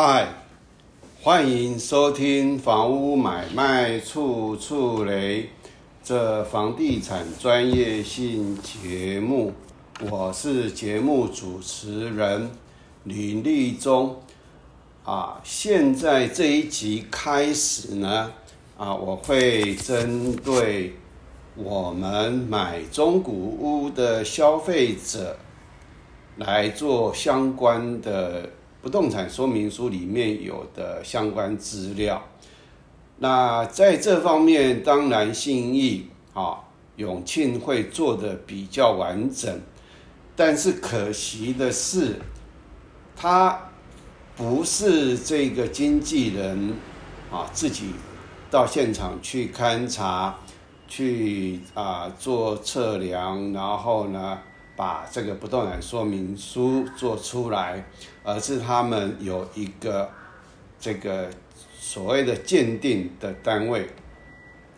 嗨，欢迎收听《房屋买卖处处雷》这房地产专业性节目，我是节目主持人林立忠。啊，现在这一集开始呢，啊，我会针对我们买中古屋的消费者来做相关的。不动产说明书里面有的相关资料，那在这方面，当然信义啊永庆会做的比较完整，但是可惜的是，他不是这个经纪人啊自己到现场去勘察，去啊做测量，然后呢。把这个不动产说明书做出来，而是他们有一个这个所谓的鉴定的单位，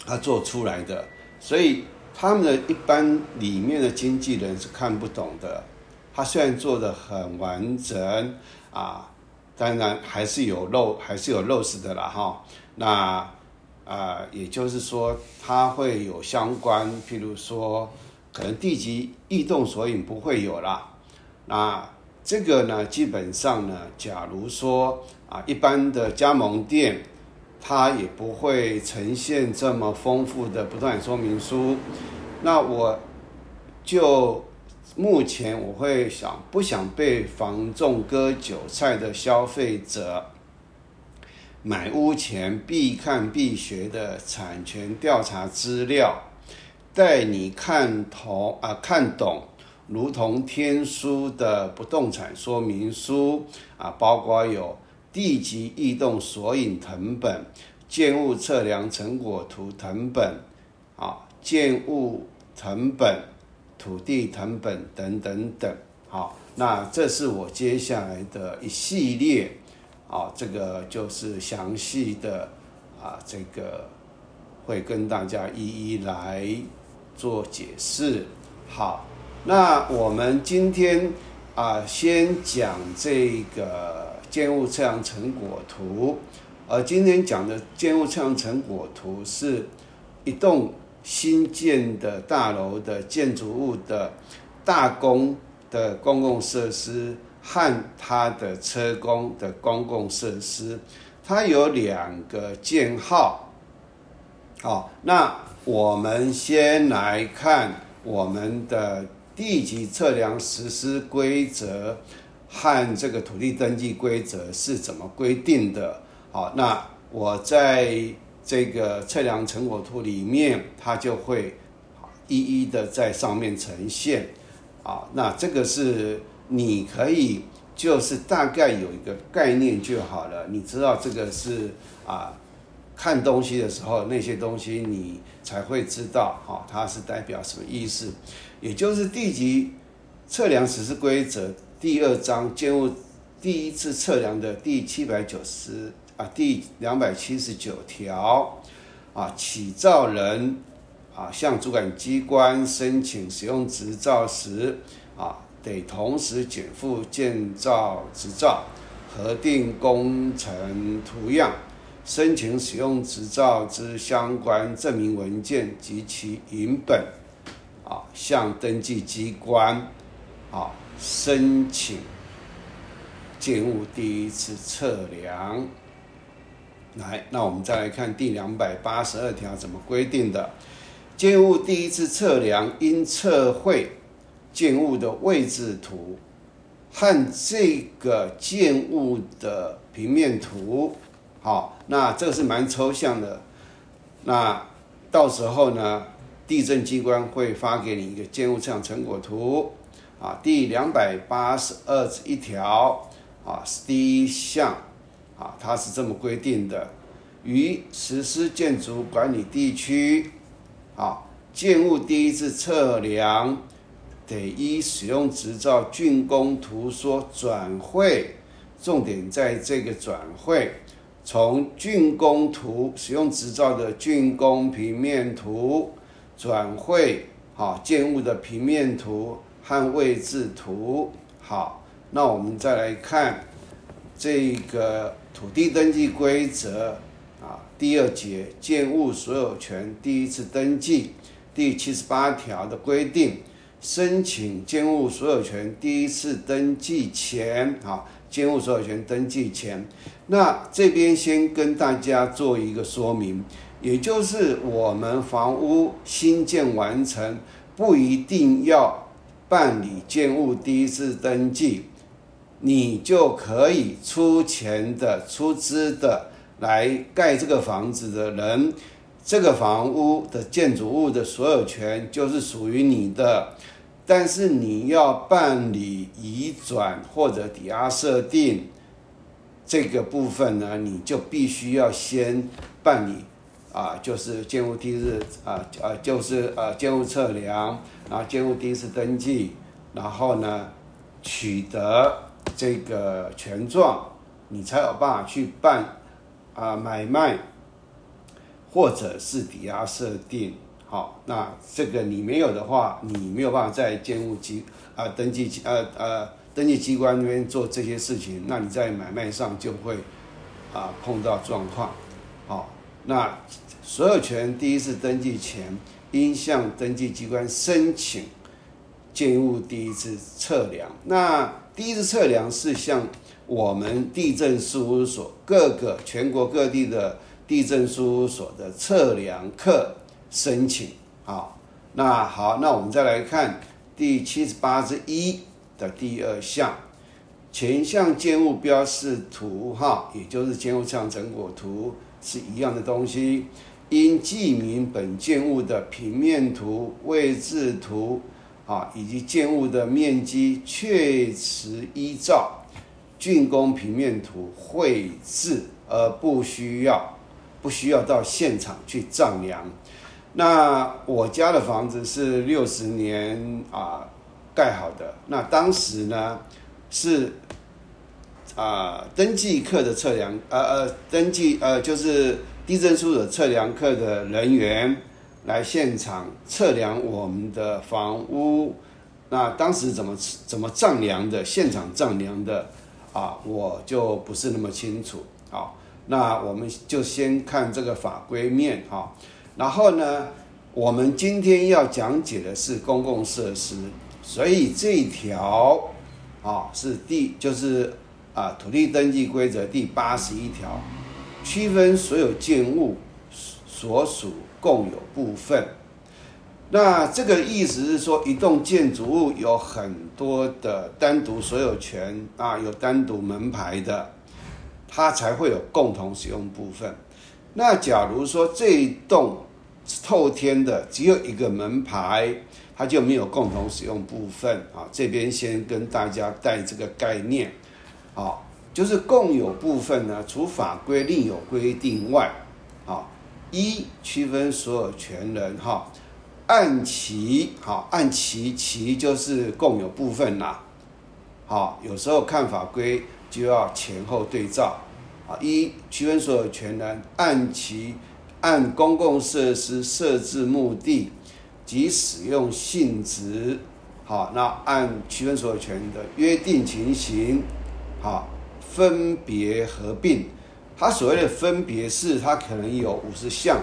他做出来的，所以他们的一般里面的经纪人是看不懂的。他虽然做的很完整啊，当然还是有漏，还是有漏失的啦哈。那啊，也就是说，他会有相关，譬如说。可能地级异动索引不会有啦。那这个呢，基本上呢，假如说啊，一般的加盟店，它也不会呈现这么丰富的不断说明书。那我就目前我会想，不想被房仲割韭菜的消费者，买屋前必看必学的产权调查资料。带你看同啊看懂，如同天书的不动产说明书啊，包括有地级异动索引成本、建物测量成果图成本啊、建物成本、土地成本等等等。好，那这是我接下来的一系列啊，这个就是详细的啊，这个会跟大家一一来。做解释，好，那我们今天啊，先讲这个建物测量成果图。而今天讲的建物测量成果图，是一栋新建的大楼的建筑物的大公的公共设施和它的车工的公共设施，它有两个建号。好，那。我们先来看我们的地级测量实施规则和这个土地登记规则是怎么规定的。好，那我在这个测量成果图里面，它就会一一的在上面呈现。啊，那这个是你可以就是大概有一个概念就好了，你知道这个是啊。看东西的时候，那些东西你才会知道，哈，它是代表什么意思。也就是地级测量实施规则第二章建物第一次测量的第七百九十啊第两百七十九条啊，起造人啊向主管机关申请使用执照时啊，得同时减负建造执照、核定工程图样。申请使用执照之相关证明文件及其影本，啊，向登记机关，啊，申请建物第一次测量。来，那我们再来看第两百八十二条怎么规定的：建物第一次测量应测绘建物的位置图和这个建物的平面图。好，那这个是蛮抽象的。那到时候呢，地震机关会发给你一个建物测量成果图。啊，第两百八十二一条啊，是第一项啊，它是这么规定的：于实施建筑管理地区，啊，建物第一次测量得依使用执照竣工图说转会，重点在这个转会。从竣工图使用执照的竣工平面图转绘好建物的平面图和位置图。好，那我们再来看这个土地登记规则啊，第二节建物所有权第一次登记第七十八条的规定，申请建物所有权第一次登记前啊，建物所有权登记前，那这边先跟大家做一个说明，也就是我们房屋新建完成不一定要办理建物第一次登记。你就可以出钱的、出资的来盖这个房子的人，这个房屋的建筑物的所有权就是属于你的。但是你要办理移转或者抵押设定这个部分呢，你就必须要先办理啊，就是建物第一次啊啊，就是呃建物测量，然后建物第一次登记，然后呢取得。这个权状，你才有办法去办啊买卖，或者是抵押设定。好，那这个你没有的话，你没有办法在建物机啊登记呃呃登记机关那边做这些事情，那你在买卖上就会啊碰到状况。好，那所有权第一次登记前，应向登记机关申请建物第一次测量。那第一次测量是向我们地震事务所各个全国各地的地震事务所的测量课申请。好，那好，那我们再来看第七十八之一的第二项，前项建物标示图哈，也就是建物上成果图是一样的东西，应记明本建物的平面图、位置图。啊，以及建物的面积确实依照竣工平面图绘制，而不需要不需要到现场去丈量。那我家的房子是六十年啊盖好的，那当时呢是啊登记课的测量，呃呃登记呃就是地震书的测量课的人员。来现场测量我们的房屋，那当时怎么怎么丈量的？现场丈量的啊，我就不是那么清楚。好，那我们就先看这个法规面哈。然后呢，我们今天要讲解的是公共设施，所以这一条啊是第就是啊土地登记规则第八十一条，区分所有建物所属。共有部分，那这个意思是说，一栋建筑物有很多的单独所有权啊，有单独门牌的，它才会有共同使用部分。那假如说这一栋透天的只有一个门牌，它就没有共同使用部分啊。这边先跟大家带这个概念，好，就是共有部分呢，除法规另有规定外，啊。一区分所有权人哈，按其好按其其就是共有部分啦，好有时候看法规就要前后对照啊。一区分所有权人按其按公共设施设置目的及使用性质好，那按区分所有权的约定情形好分别合并。它所谓的分别是，它可能有五十项，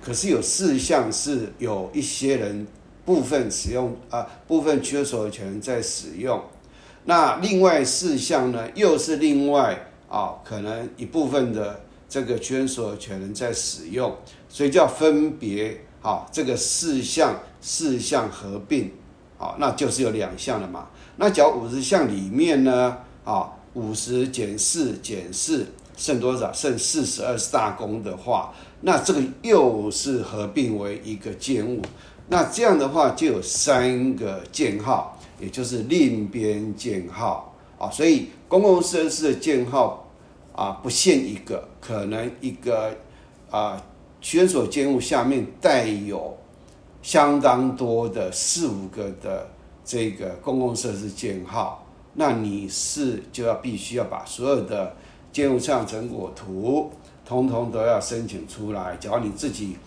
可是有四项是有一些人部分使用啊，部分区分所有权在使用。那另外四项呢，又是另外啊，可能一部分的这个区分所有权人在使用，所以叫分别。啊，这个四项四项合并，啊，那就是有两项了嘛。那假如五十项里面呢，啊，五十减四减四。剩多少？剩四十二是大功的话，那这个又是合并为一个建物。那这样的话就有三个建号，也就是另编建号啊。所以公共设施的建号啊不限一个，可能一个啊圈所建物下面带有相当多的四五个的这个公共设施建号，那你是就要必须要把所有的。建物上成果图，通通都要申请出来。假如你自己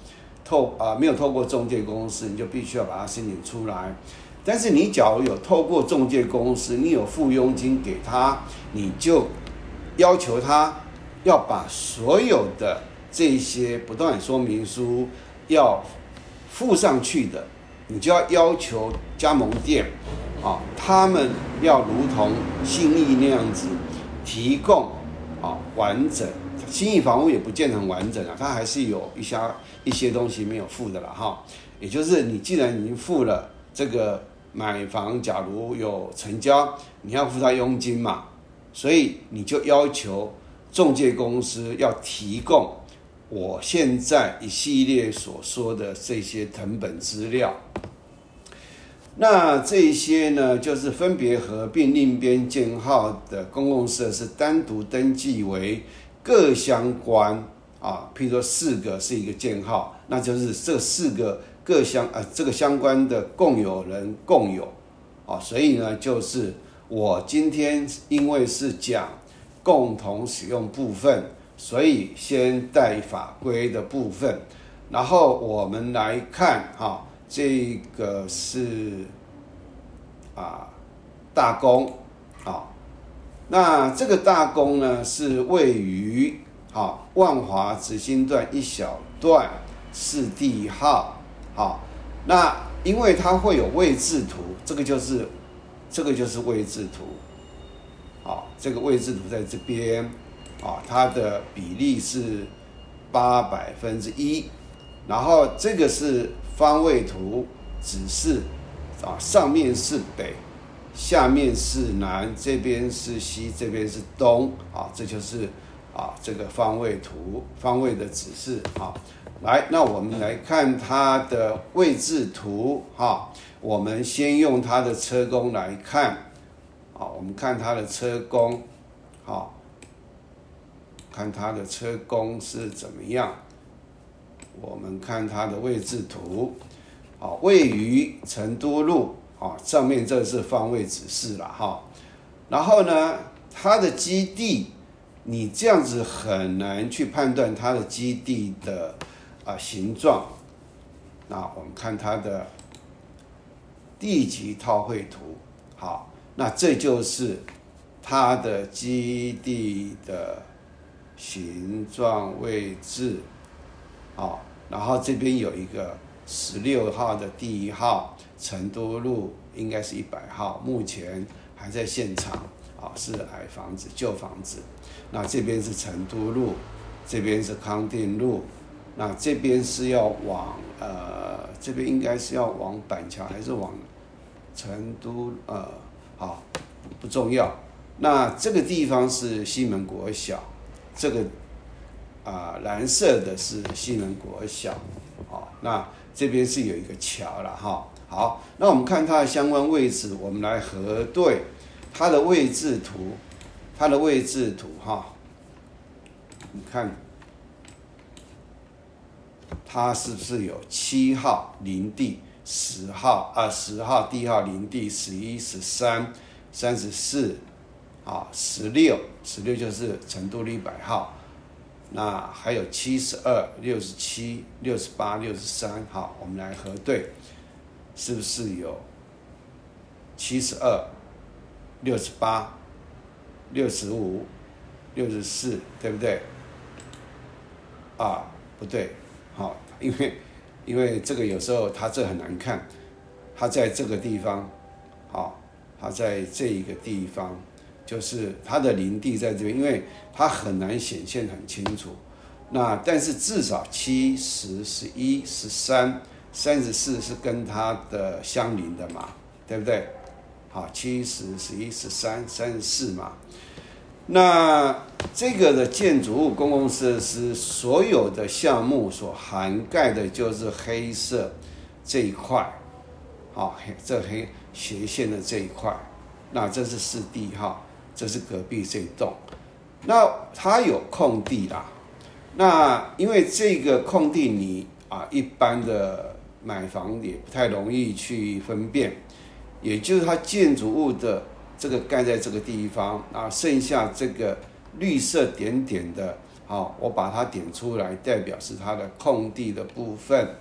透啊没有透过中介公司，你就必须要把它申请出来。但是你假如有透过中介公司，你有付佣金给他，你就要求他要把所有的这些不动产说明书要附上去的，你就要要求加盟店啊，他们要如同信义那样子提供啊完整。新义房屋也不见得很完整啊，它还是有一些一些东西没有付的了哈。也就是你既然已经付了这个买房，假如有成交，你要付他佣金嘛，所以你就要求中介公司要提供我现在一系列所说的这些成本资料。那这些呢，就是分别合并另编建号的公共设施单独登记为。各相关啊，譬如说四个是一个建号，那就是这四个各相呃这个相关的共有人共有啊，所以呢，就是我今天因为是讲共同使用部分，所以先带法规的部分，然后我们来看哈，这个是啊大公啊。那这个大宫呢，是位于好万华直心段一小段是地号，好，那因为它会有位置图，这个就是这个就是位置图，啊，这个位置图在这边，啊，它的比例是八百分之一，然后这个是方位图指示，啊，上面是北。下面是南，这边是西，这边是东，啊，这就是啊这个方位图，方位的指示，啊，来，那我们来看它的位置图，哈，我们先用它的车工来看，好，我们看它的车工，好，看它的车工是怎么样，我们看它的位置图，好，位于成都路。啊，上面这是方位指示了哈，然后呢，它的基地，你这样子很难去判断它的基地的啊形状。那我们看它的地级套绘图，好，那这就是它的基地的形状位置，啊，然后这边有一个。十六号的第一号成都路应该是一百号，目前还在现场啊，是矮房子、旧房子。那这边是成都路，这边是康定路，那这边是要往呃，这边应该是要往板桥还是往成都？呃，好，不重要。那这个地方是西门国小，这个啊蓝色的是西门国小，好，那。这边是有一个桥了哈，好，那我们看它的相关位置，我们来核对它的位置图，它的位置图哈，你看它是不是有七号林地，十号啊十号地号林地，十一十三三十四，啊十六十六就是成都一百号。那还有七十二、六十七、六十八、六十三，好，我们来核对，是不是有七十二、六十八、六十五、六十四，对不对？啊，不对，好，因为因为这个有时候它这很难看，它在这个地方，好，它在这一个地方。就是它的林地在这边，因为它很难显现很清楚。那但是至少七十、十一、十三、三十四是跟它的相邻的嘛，对不对？好，七十、十一、十三、三十四嘛。那这个的建筑物公共设施所有的项目所涵盖的就是黑色这一块，好，这黑斜线的这一块，那这是四 D 哈。这是隔壁这一栋，那它有空地啦。那因为这个空地，你啊一般的买房也不太容易去分辨，也就是它建筑物的这个盖在这个地方啊，剩下这个绿色点点的，好，我把它点出来，代表是它的空地的部分。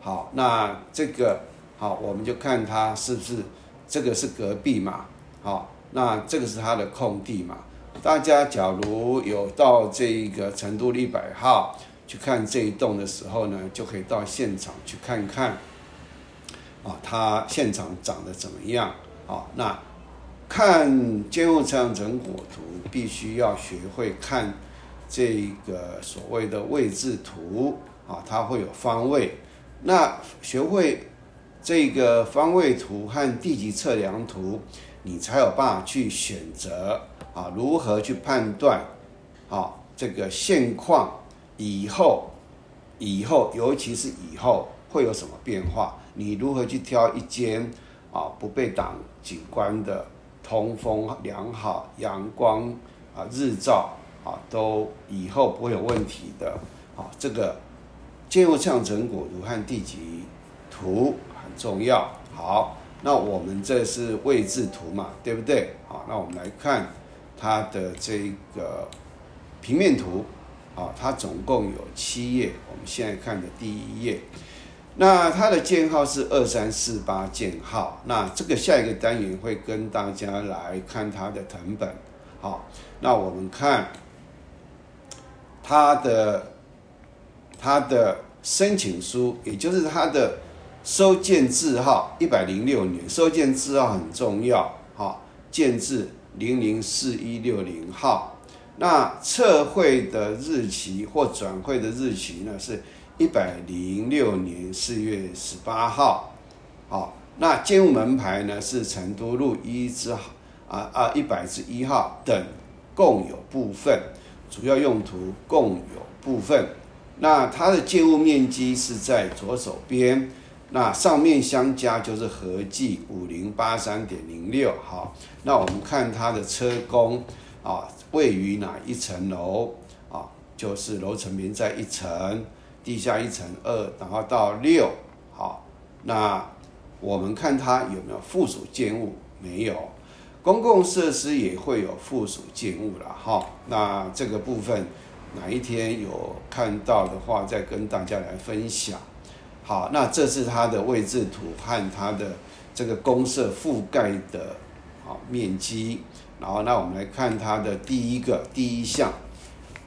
好，那这个好，我们就看它是不是这个是隔壁嘛，好。那这个是它的空地嘛？大家假如有到这一个成都一百号去看这一栋的时候呢，就可以到现场去看看，啊，它现场长得怎么样？啊，那看监护测量成果图，必须要学会看这个所谓的位置图啊，它会有方位。那学会这个方位图和地级测量图，你才有办法去选择啊，如何去判断啊这个现况以后，以后尤其是以后会有什么变化？你如何去挑一间啊不被挡景观的、通风良好、阳光啊日照啊都以后不会有问题的啊这个。建入象成果图和地级图很重要。好，那我们这是位置图嘛，对不对？好，那我们来看它的这个平面图。啊，它总共有七页。我们现在看的第一页，那它的建号是二三四八建号。那这个下一个单元会跟大家来看它的成本。好，那我们看它的。他的申请书，也就是他的收件字号，一百零六年收件字号很重要，哈，件字零零四一六零号。那测绘的日期或转会的日期呢，是一百零六年四月十八号，好，那建物门牌呢是成都路一之啊啊一百之一号等，共有部分，主要用途共有部分。那它的建物面积是在左手边，那上面相加就是合计五零八三点零六。好，那我们看它的车工啊，位于哪一层楼啊？就是楼层面在一层，地下一层二，然后到六。好，那我们看它有没有附属建物？没有，公共设施也会有附属建物了。哈，那这个部分。哪一天有看到的话，再跟大家来分享。好，那这是它的位置图和它的这个公社覆盖的啊面积。然后，那我们来看它的第一个第一项，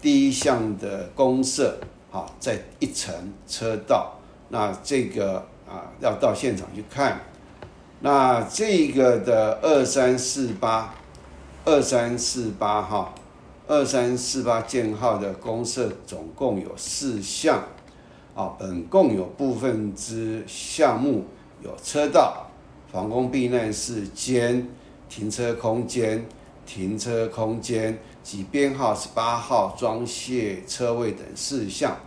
第一项的公社啊，在一层车道。那这个啊，要到现场去看。那这个的二三四八，二三四八哈。二三四八建号的公社总共有四项，啊，本共有部分之项目有车道、防空避难室间、停车空间、停车空间及编号十八号装卸车位等事项。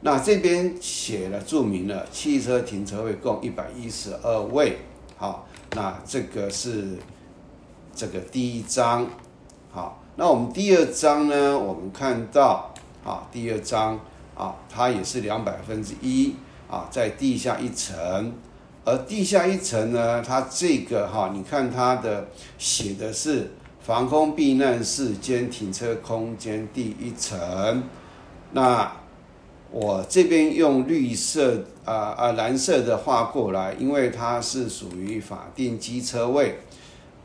那这边写了注明了汽车停车位共一百一十二位。好，那这个是这个第一章，好。那我们第二章呢？我们看到啊，第二章啊，它也是两百分之一啊，在地下一层，而地下一层呢，它这个哈，你看它的写的是防空避难室兼停车空间第一层。那我这边用绿色啊啊蓝色的画过来，因为它是属于法定机车位。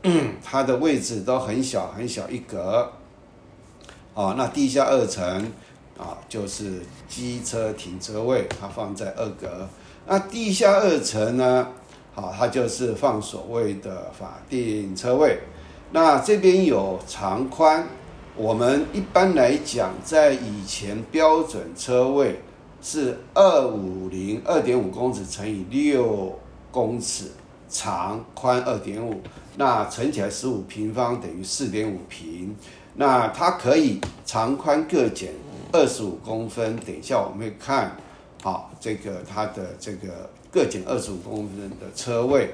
它的位置都很小很小一格，哦，那地下二层啊就是机车停车位，它放在二格。那地下二层呢，好，它就是放所谓的法定车位。那这边有长宽，我们一般来讲，在以前标准车位是二五零二点五公尺乘以六公尺。长宽二点五，那乘起来十五平方等于四点五平，那它可以长宽各减二十五公分。等一下我们会看，好，这个它的这个各减二十五公分的车位。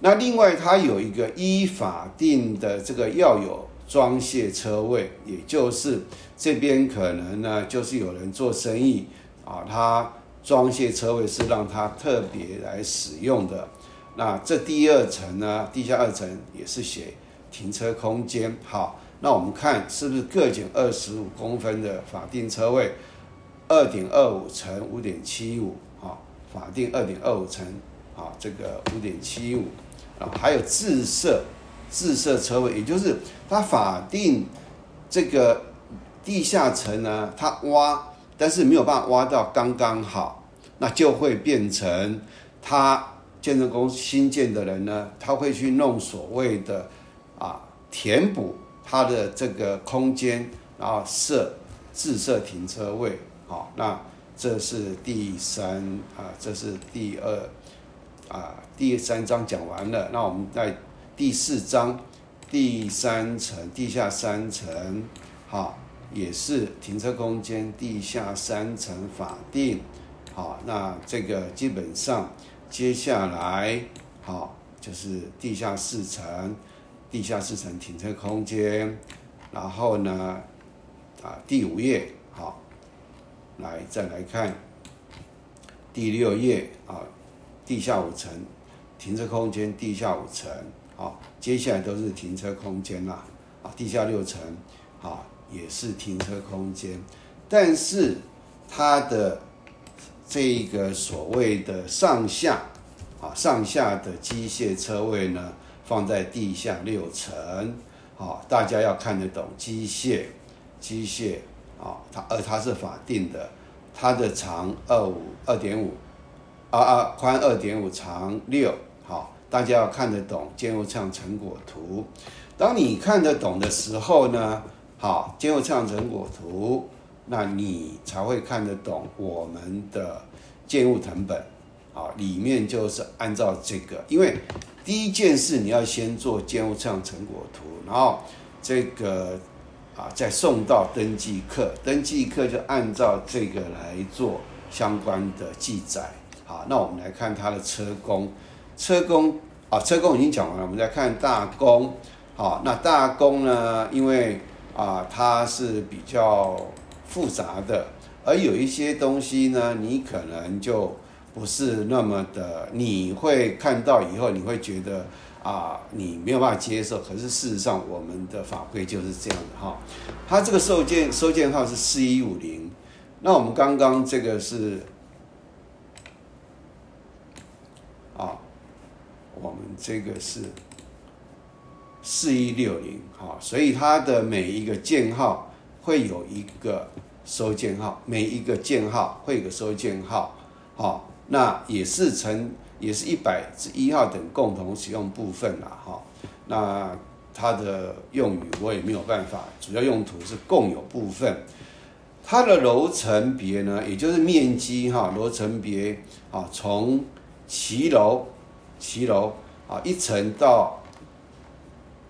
那另外它有一个依法定的这个要有装卸车位，也就是这边可能呢就是有人做生意啊，他装卸车位是让他特别来使用的。那这第二层呢？地下二层也是写停车空间。好，那我们看是不是各减二十五公分的法定车位，二点二五乘五点七五，好，法定二点二五乘，啊，这个五点七五，啊，还有自设自设车位，也就是它法定这个地下层呢，它挖，但是没有办法挖到刚刚好，那就会变成他建设公司新建的人呢，他会去弄所谓的啊填补他的这个空间，然后设自设停车位。好，那这是第三啊，这是第二啊，第三章讲完了。那我们在第四章第三层地下三层，好，也是停车空间地下三层法定。好，那这个基本上接下来好就是地下四层，地下四层停车空间，然后呢啊第五页好。来，再来看第六页啊，地下五层停车空间，地下五层好，接下来都是停车空间啦啊，地下六层啊也是停车空间，但是它的这个所谓的上下啊上下的机械车位呢，放在地下六层好，大家要看得懂机械机械。啊，它而它是法定的，它的长二五二点五，啊啊宽二点五，长六，好，大家要看得懂建筑上成果图。当你看得懂的时候呢，好，建筑上成果图，那你才会看得懂我们的建物成本，好，里面就是按照这个，因为第一件事你要先做建物上成果图，然后这个。啊，再送到登记课，登记课就按照这个来做相关的记载。好，那我们来看它的车工，车工啊，车工已经讲完了，我们再看大工。好，那大工呢，因为啊，它是比较复杂的，而有一些东西呢，你可能就不是那么的，你会看到以后，你会觉得。啊，你没有办法接受，可是事实上我们的法规就是这样的哈。它这个收件收件号是四一五零，那我们刚刚这个是啊，我们这个是四一六零哈，所以它的每一个件号会有一个收件号，每一个件号会有个收件号，好，那也是成。也是一百至一号等共同使用部分啦，哈，那它的用语我也没有办法，主要用途是共有部分，它的楼层别呢，也就是面积哈，楼层别啊，从骑楼，骑楼啊，一层到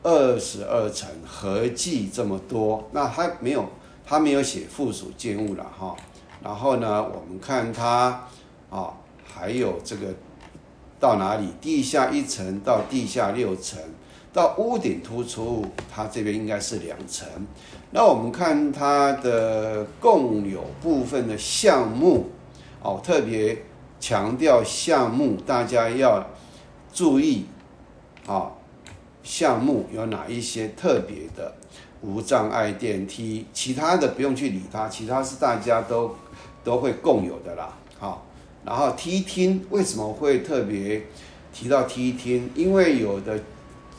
二十二层，合计这么多，那它没有，它没有写附属建物了哈，然后呢，我们看它啊，还有这个。到哪里？地下一层到地下六层，到屋顶突出，它这边应该是两层。那我们看它的共有部分的项目，哦，特别强调项目，大家要注意啊。项目有哪一些特别的无障碍电梯？其他的不用去理它，其他是大家都都会共有的啦。好。然后梯厅为什么会特别提到梯厅？因为有的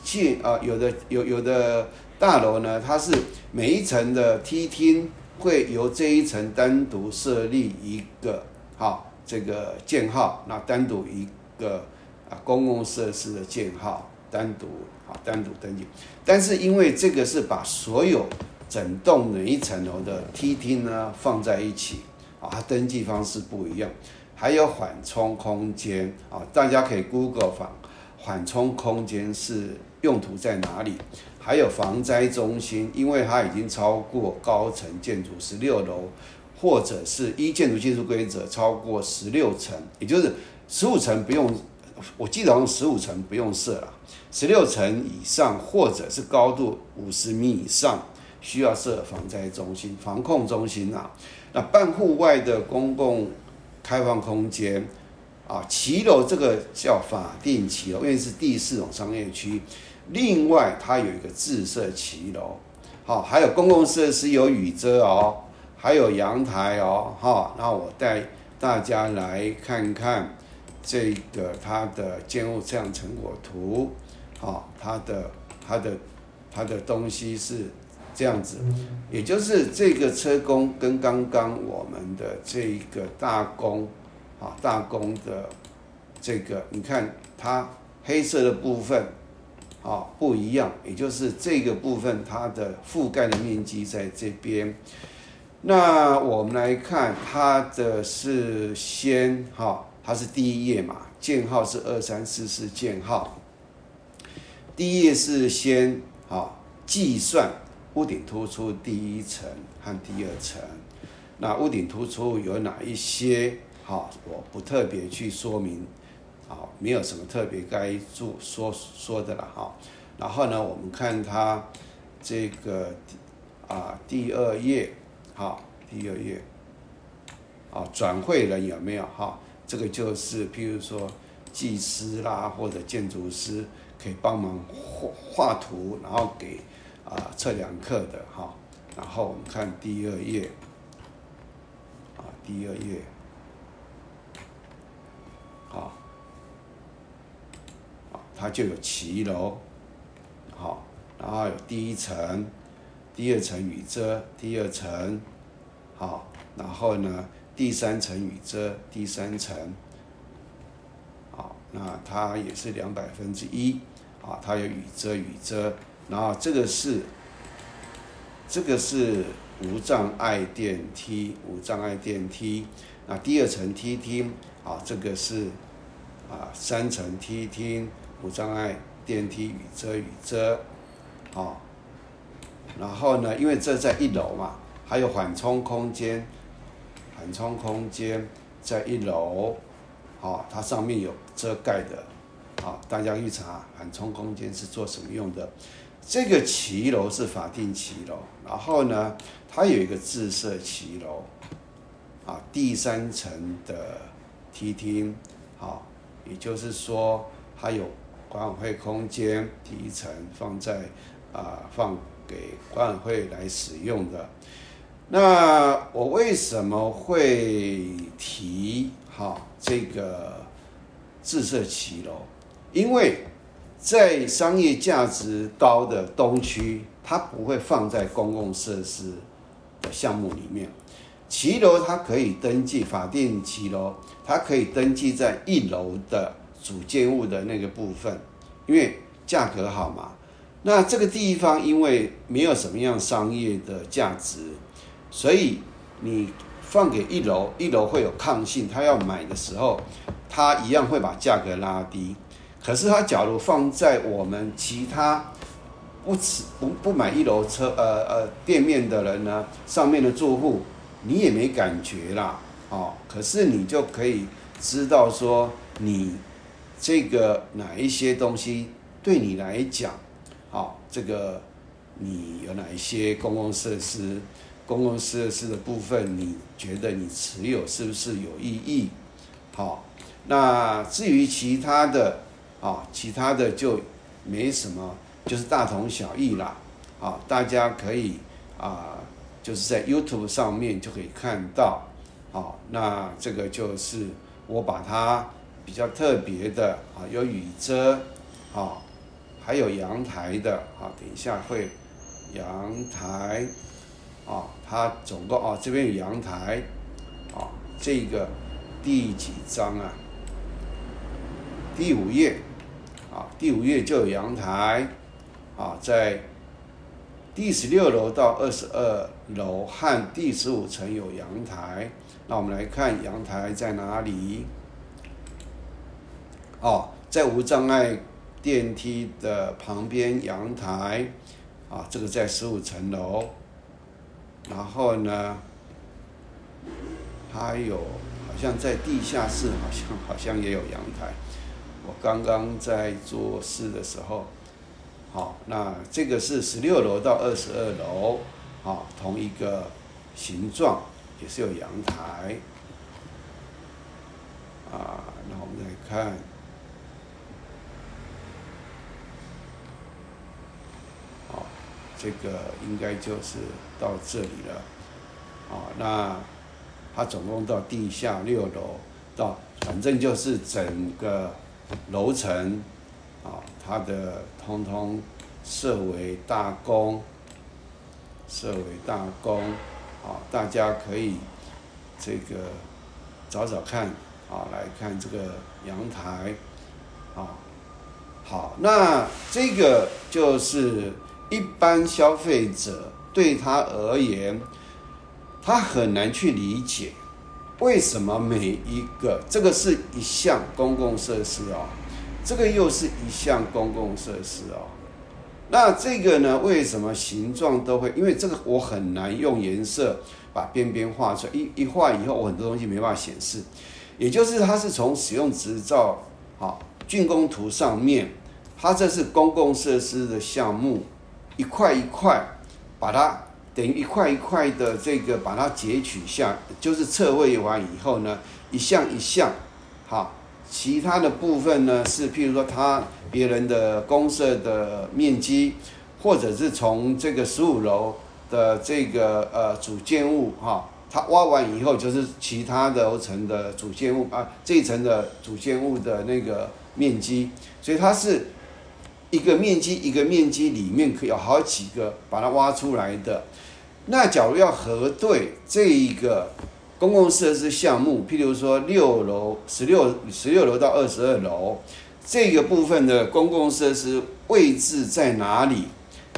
建啊，有的有有的大楼呢，它是每一层的梯厅会由这一层单独设立一个好这个建号，那单独一个啊公共设施的建号单独啊单独登记。但是因为这个是把所有整栋每一层楼的梯厅呢放在一起啊，它登记方式不一样。还有缓冲空间啊，大家可以 Google 缓缓冲空间是用途在哪里？还有防灾中心，因为它已经超过高层建筑十六楼，或者是一建筑技术规则超过十六层，也就是十五层不用，我记得好像十五层不用设了，十六层以上或者是高度五十米以上需要设防灾中心、防控中心啊。那半户外的公共开放空间，啊，骑楼这个叫法定骑楼，因为是第四种商业区。另外，它有一个自设骑楼，好，还有公共设施有雨遮哦，还有阳台哦，哈。那我带大家来看看这个它的建物这样成果图，好，它的它的它的东西是这样子，也就是这个车工跟刚刚我们的这一个大工啊大工的这个，你看它黑色的部分啊不一样，也就是这个部分它的覆盖的面积在这边。那我们来看它的是先哈，它是第一页嘛，箭号是二三四四箭号。第一页是先啊计算屋顶突出第一层和第二层，那屋顶突出有哪一些？好，我不特别去说明，好，没有什么特别该做说说的了哈。然后呢，我们看它这个啊第二页，好，第二页，啊转会人有没有哈？这个就是譬如说技师啦或者建筑师。可以帮忙画画图，然后给啊测量课的哈。然后我们看第二页，啊第二页，好，啊它就有骑楼，好，然后有第一层、第二层雨遮、第二层，好，然后呢第三层雨遮、第三层。好那它也是两百分之一，啊，它有雨遮雨遮，然后这个是，这个是无障碍电梯，无障碍电梯，那第二层梯厅，啊，这个是啊三层梯厅，无障碍电梯雨遮雨遮，啊，然后呢，因为这在一楼嘛，还有缓冲空间，缓冲空间在一楼。好，它上面有遮盖的，好，大家去查缓冲空间是做什么用的。这个骑楼是法定骑楼，然后呢，它有一个自设骑楼，啊，第三层的梯厅，好，也就是说它有管委会空间，第一层放在啊放给管委会来使用的。那我为什么会提？好，这个自设骑楼，因为在商业价值高的东区，它不会放在公共设施的项目里面。骑楼它可以登记法定骑楼，它可以登记在一楼的主建物的那个部分，因为价格好嘛。那这个地方因为没有什么样商业的价值，所以你。放给一楼，一楼会有抗性，他要买的时候，他一样会把价格拉低。可是他假如放在我们其他不持不不买一楼车呃呃店面的人呢，上面的住户，你也没感觉啦，哦，可是你就可以知道说，你这个哪一些东西对你来讲，这个你有哪一些公共设施？公共设施的部分，你觉得你持有是不是有意义？好，那至于其他的，啊，其他的就没什么，就是大同小异啦。啊，大家可以啊，就是在 YouTube 上面就可以看到。好，那这个就是我把它比较特别的啊，有雨遮，啊，还有阳台的，啊，等一下会阳台。啊，它总共啊，这边有阳台，啊，这个第几章啊？第五页，啊，第五页就有阳台，啊，在第十六楼到二十二楼和第十五层有阳台。那我们来看阳台在哪里？哦，在无障碍电梯的旁边阳台，啊，这个在十五层楼。然后呢，还有好像在地下室，好像好像也有阳台。我刚刚在做事的时候，好，那这个是十六楼到二十二楼，好，同一个形状，也是有阳台。啊，那我们来看。这个应该就是到这里了，啊，那它总共到地下六楼，到反正就是整个楼层，啊，它的通通设为大宫，设为大宫，啊，大家可以这个找找看，啊，来看这个阳台，啊，好，那这个就是一般消费者对他而言，他很难去理解为什么每一个这个是一项公共设施哦，这个又是一项公共设施哦。那这个呢？为什么形状都会？因为这个我很难用颜色把边边画出来，一一画以后，我很多东西没办法显示。也就是它是从使用执照好竣工图上面，它这是公共设施的项目，一块一块把它等于一块一块的这个把它截取下，就是测绘完以后呢，一项一项好。其他的部分呢，是譬如说他别人的公社的面积，或者是从这个十五楼的这个呃主建物哈，他挖完以后就是其他的楼层的主建物啊，这一层的主建物的那个面积，所以它是一个面积一个面积里面可以有好几个把它挖出来的。那假如要核对这一个。公共设施项目，譬如说六楼、十六、十六楼到二十二楼这个部分的公共设施位置在哪里？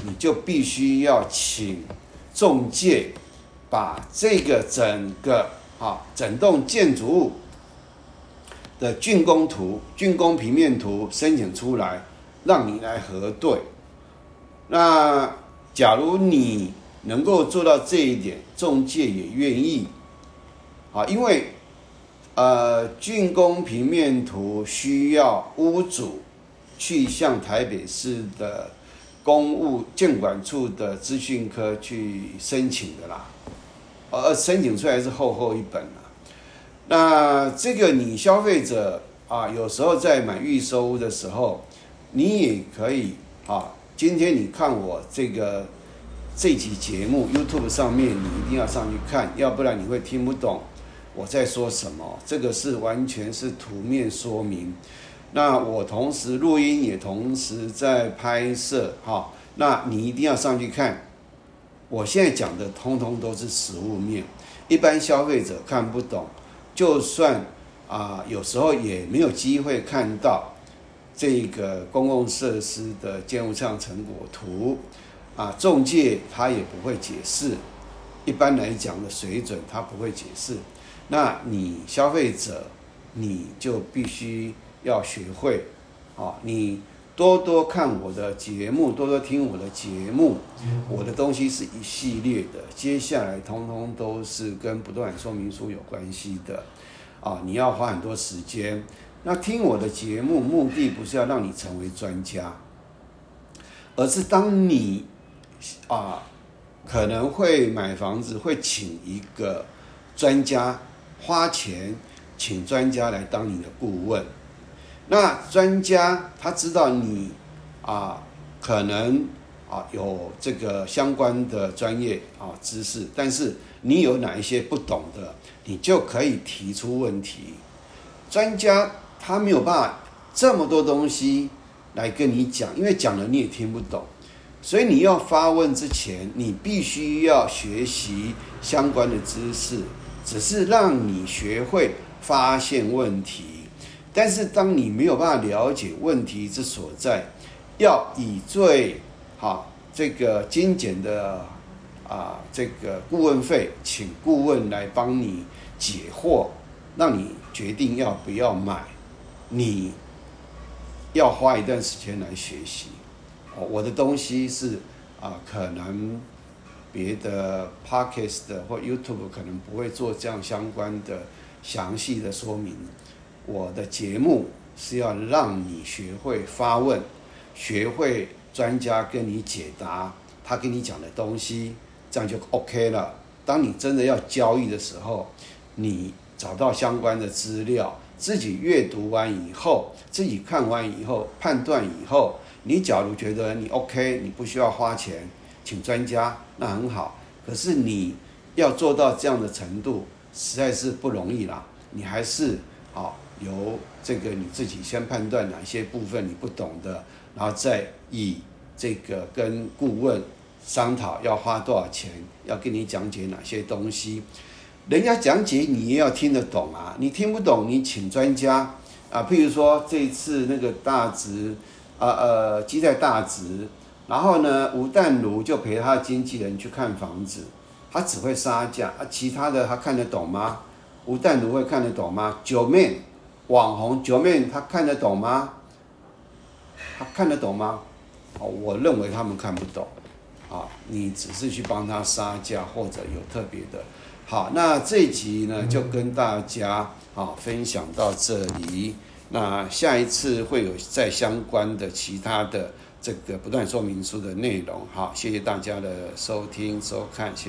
你就必须要请中介把这个整个啊整栋建筑物的竣工图、竣工平面图申请出来，让你来核对。那假如你能够做到这一点，中介也愿意。好，因为，呃，竣工平面图需要屋主去向台北市的公务建管处的资讯科去申请的啦，而申请出来是厚厚一本。那这个你消费者啊，有时候在买预售屋的时候，你也可以啊，今天你看我这个这期节目 YouTube 上面，你一定要上去看，要不然你会听不懂。我在说什么？这个是完全是图面说明。那我同时录音，也同时在拍摄，哈。那你一定要上去看。我现在讲的通通都是实物面，一般消费者看不懂。就算啊，有时候也没有机会看到这个公共设施的建筑上成果图啊，中介他也不会解释。一般来讲的水准，他不会解释。那你消费者，你就必须要学会，啊，你多多看我的节目，多多听我的节目，我的东西是一系列的，接下来通通都是跟不动产说明书有关系的，啊，你要花很多时间。那听我的节目目的不是要让你成为专家，而是当你啊可能会买房子，会请一个专家。花钱请专家来当你的顾问，那专家他知道你啊可能啊有这个相关的专业啊知识，但是你有哪一些不懂的，你就可以提出问题。专家他没有办法这么多东西来跟你讲，因为讲了你也听不懂，所以你要发问之前，你必须要学习相关的知识。只是让你学会发现问题，但是当你没有办法了解问题之所在，要以最好这个精简的啊这个顾问费，请顾问来帮你解惑，让你决定要不要买，你要花一段时间来学习。哦，我的东西是啊，可能。别的 podcast 或 YouTube 可能不会做这样相关的详细的说明。我的节目是要让你学会发问，学会专家跟你解答他跟你讲的东西，这样就 OK 了。当你真的要交易的时候，你找到相关的资料，自己阅读完以后，自己看完以后判断以后，你假如觉得你 OK，你不需要花钱。请专家那很好，可是你要做到这样的程度，实在是不容易啦。你还是好由这个你自己先判断哪些部分你不懂的，然后再以这个跟顾问商讨要花多少钱，要跟你讲解哪些东西。人家讲解你也要听得懂啊，你听不懂你请专家啊。譬如说这一次那个大直啊呃基在大直，然后呢吴淡如就陪他经纪人去看房子，他只会杀价啊，其他的他看得懂吗？吴淡如会看得懂吗？九妹网红九妹他看得懂吗？他看得懂吗？哦，我认为他们看不懂。啊，你只是去帮他杀价或者有特别的。好，那这一集呢就跟大家啊分享到这里。那下一次会有再相关的其他的这个不断说明书的内容。好，谢谢大家的收听收看。